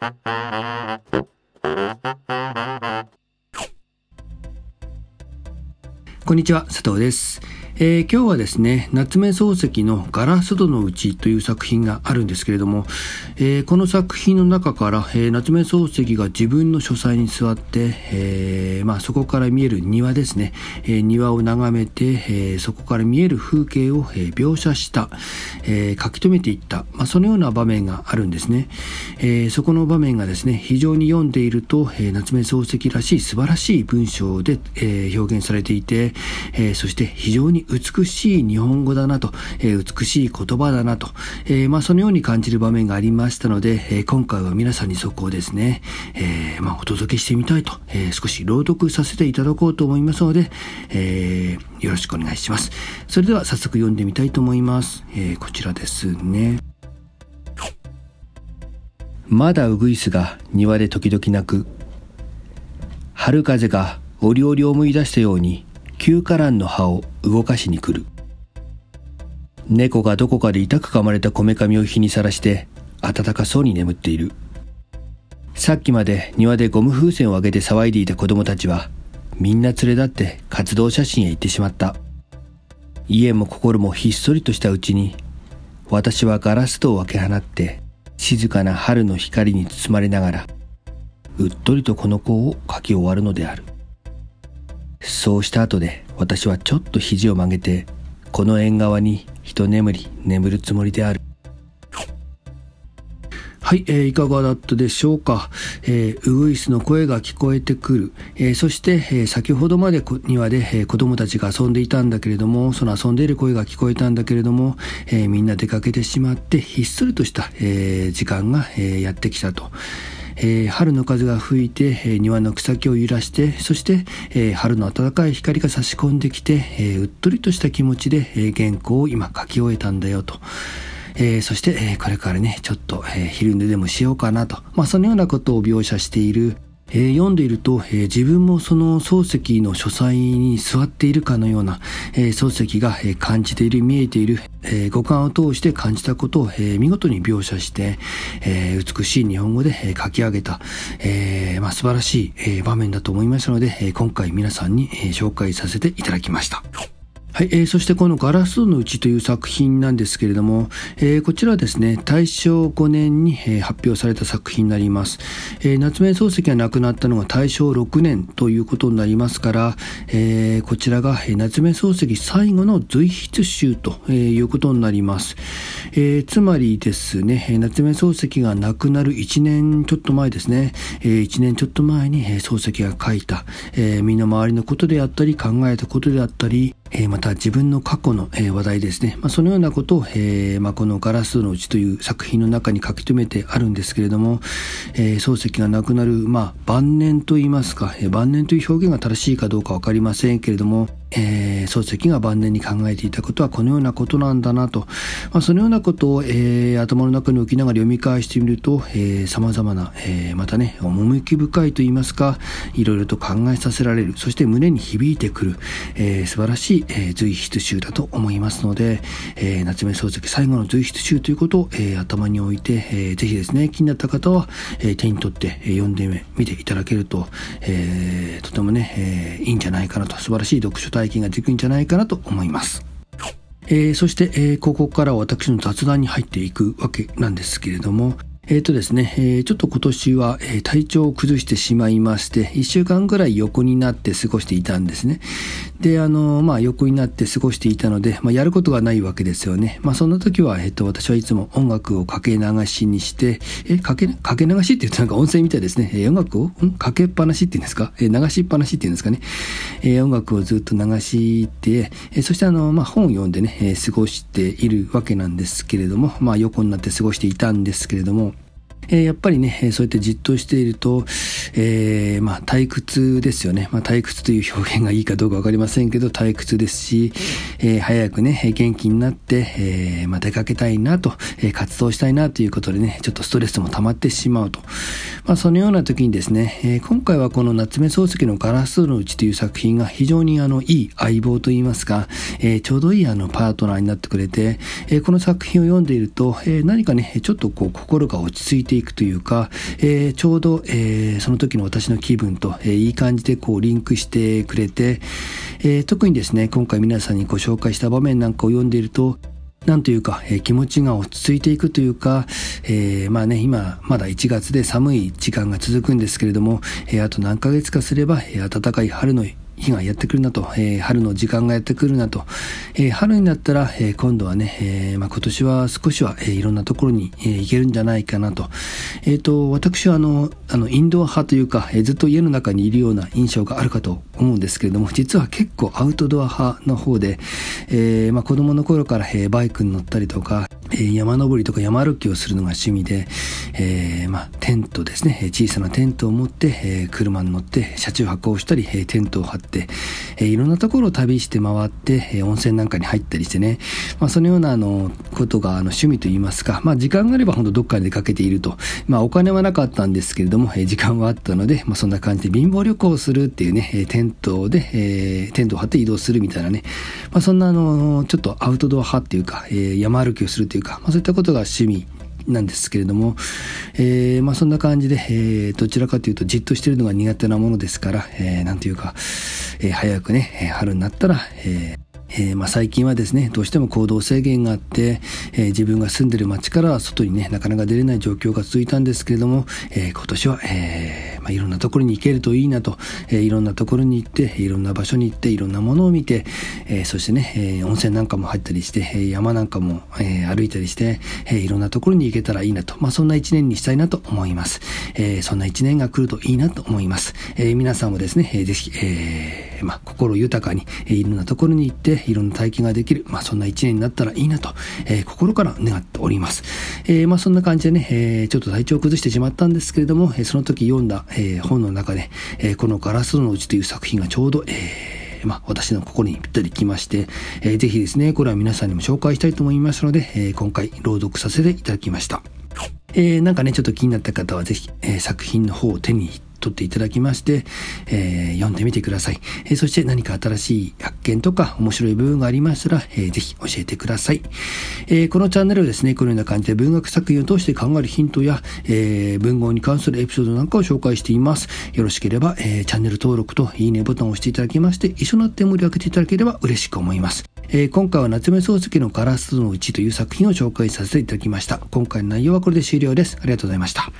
こんにちは佐藤です。えー、今日はですね夏目漱石の「ガラス戸のうち」という作品があるんですけれども、えー、この作品の中から、えー、夏目漱石が自分の書斎に座って、えまあ、そこから見える庭ですね、え庭を眺めて、えそこから見える風景を、え描写した、え書き留めていった、まあ、そのような場面があるんですね、えそこの場面がですね非常に読んでいると、え夏目漱石らしい素晴らしい文章で、え表現されていて、えそして非常に美しい日本語だなと、えー、美しい言葉だなと、えー、まあ、そのように感じる場面がありましたので、えー、今回は皆さんにそこをですね、えまあ、お届けしてみたいと、え少し朗読させていただこうと思いますので、えよろしくお願いします。それでは早速読んでみたいと思います。えこちらですね。まだウグイスが庭で時々鳴く。春風が折々思い出したように旧花蘭の葉を動かしに来る。猫がどこかで痛く噛まれたこめかみを日にさらして暖かそうに眠っている。さっきまで庭でゴム風船を上げて騒いでいた子供たちはみんな連れ立って活動写真へ行ってしまった。家も心もひっそりとしたうちに私はガラス戸を開け放って静かな春の光に包まれながらうっとりとこの子を書き終わるのである。そうした後で私はちょっと肘を曲げてこの縁側に一眠り眠るつもりである。はい、えー、いかがだったでしょうか、えー、ウグイスの声が聞こえてくる、えー、そして、えー、先ほどまで庭で、えー、子供たちが遊んでいたんだけれどもその遊んでいる声が聞こえたんだけれども、えー、みんな出かけてしまってひっそりとした、えー、時間が、えー、やってきたと。えー、春の風が吹いて、えー、庭の草木を揺らしてそして、えー、春の暖かい光が差し込んできて、えうっとりとした気持ちで、え原稿を今書き終えたんだよと。えそして、えこれからねちょっと、え昼寝でもしようかなと、まあ、そのようなことを描写している、えー、読んでいると、えー、自分もその漱石の書斎に座っているかのような、えー、漱石が、え感じている見えている、え五感を通して感じたことを、え見事に描写して、え美しい日本語で、え書き上げた、えまあ、素晴らしい、え場面だと思いましたので、え今回皆さんに、え紹介させていただきました。はい、えー、そしてこのガラスのうちという作品なんですけれども、えー、こちらはですね、大正5年に、えー、発表された作品になります。えー、夏目漱石が亡くなったのが大正6年ということになりますから、えー、こちらが、えー、夏目漱石最後の随筆集と、えー、いうことになります。えー、つまりですね、夏目漱石が亡くなる1年ちょっと前ですね、えー、1年ちょっと前に、えー、漱石が書いた、えー、身の回りのことであったり、考えたことであったり、え、また自分の過去の、え、話題ですね、まあ、そのようなことを、えまあ、この「ガラスのうち」という作品の中に書き留めてあるんですけれども、え、漱石が亡くなる、まあ、晩年といいますか、え、晩年という表現が正しいかどうかわかりませんけれども、えー、漱石が晩年に考えていたことはこのようなことなんだなと、まあ、そのようなことを、えー、頭の中に置きながら読み返してみると、えー、様々な、えー、またね、趣深いといいますか、いろいろと考えさせられる、そして胸に響いてくる、えー、素晴らしい、えー、随筆集だと思いますので、えー、夏目漱石最後の随筆集ということを、えー、頭に置いて、えー、ぜひですね、気になった方は、えー、手に取って、えー、読んでみていただけると、えー、とてもね、えー、いいんじゃないかなと、素晴らしい読書体験ができるんじゃないかなと思います。えー、そして、えー、ここから私の雑談に入っていくわけなんですけれども、えっ、ー、とですね、えー、ちょっと今年は、えー、体調を崩してしまいまして、1週間ぐらい横になって過ごしていたんですね。で、あの、まあ、横になって過ごしていたので、まあ、やることがないわけですよね。まあ、そんな時は、えっ、と、私はいつも音楽をかけ流しにして、え、かけ、かけ流しって言うとなんか音声みたいですね。え音楽を、ん？かけっぱなしって言うんですか？え流しっぱなしって言うんですかね。え音楽をずっと流して、えそしてあの、まあ、本を読んでね、え過ごしているわけなんですけれども、まあ、横になって過ごしていたんですけれども、え、やっぱりね、そうやってじっとしていると、えー、まあ退屈ですよね。まあ退屈という表現がいいかどうかわかりませんけど、退屈ですし、えー、早くね、元気になって、えー、まあ出かけたいなと、え、活動したいなということでね、ちょっとストレスも溜まってしまうと。まあそのような時にですね、え、今回はこの夏目漱石のガラスのうちという作品が非常にあの、いい相棒といいますか、え、ちょうどいいあの、パートナーになってくれて、え、この作品を読んでいると、え、何かね、ちょっとこう、心が落ち着いていくというか、えー、ちょうど、えー、その時の私の気分と、えー、いい感じでこうリンクしてくれて、え、特にですね、今回皆さんにご紹介した場面なんかを読んでいると、なんというか、えー、気持ちが落ち着いていくというか、えー、まあね、今、まだ1月で寒い時間が続くんですけれども、えー、あと何ヶ月かすれば、えー、暖かい春の日がやってくるなと、えー、春の時間がやってくるなと、えー、春になったら、えー、今度はね、えまあ、今年は少しは、えいろんなところに、え行けるんじゃないかなと。えっ、と、私はあの、あの、インドア派というか、えずっと家の中にいるような印象があるかと思うんですけれども、実は結構アウトドア派の方で、えまあ、子供の頃から、えバイクに乗ったりとか、え山登りとか山歩きをするのが趣味で、えまあ、テントですね、小さなテントを持って、え車に乗って車中泊をしたり、えテントを張って、えいろんなところを旅して回って、え温泉なんかに入ったりしてね、まあ、そのようなあのことがあの趣味といいますか、まあ、時間があれば本当どっかに出かけていると、まあ、お金はなかったんですけれども、え時間はあったので、まあ、そんな感じで貧乏旅行をするっていうね、えテントで、え、テントを張って移動するみたいなね、まあ、そんなあのちょっとアウトドア派っていうか、え、山歩きをするというか、まあ、そういったことが趣味なんですけれども、えー、まあそんな感じで、えー、どちらかというとじっとしてるのが苦手なものですから、えー、なんというか、えー、早くね、春になったら、えーえー、まあ、最近はですね、どうしても行動制限があって、えー、自分が住んでる街から外にね、なかなか出れない状況が続いたんですけれども、えー、今年は、えまあ、いろんなところに行けるといいなと、えいろんなところに行って、いろんな場所に行って、いろんなものを見て、えそしてね、え温泉なんかも入ったりして、山なんかも、え歩いたりして、えいろんなところに行けたらいいなと、まあ、そんな一年にしたいなと思います。えそんな一年が来るといいなと思います。え皆さんもですね、えー、ぜひ、えまあ、心豊かに、えいろんなところに行って、いろんな体験ができる、まあ、そんな一年になったらいいなと、え心から願っております。えまあ、そんな感じでね、えちょっと体調を崩してしまったんですけれども、えその時読んだ、え本の中で、えこのガラスのうちという作品がちょうど、えー、まあ、私の心にぴったりきまして、えー、ぜひですね、これは皆さんにも紹介したいと思いますので、えー、今回朗読させていただきました。えー、なんかね、ちょっと気になった方はぜひ、えー、作品の方を手に取っていただきまして、えー、読んでみてください。えー、そして何か新しい発見とか面白い部分がありましたら、えー、ぜひ教えてください。えー、このチャンネルはですね、このような感じで文学作品を通して考えるヒントや、えー、文豪に関するエピソードなんかを紹介しています。よろしければ、えー、チャンネル登録といいねボタンを押していただきまして、一緒になって盛り上げていただければ嬉しく思います。えー、今回は夏目漱石のガラスのうちという作品を紹介させていただきました。今回の内容はこれで終了です。ありがとうございました。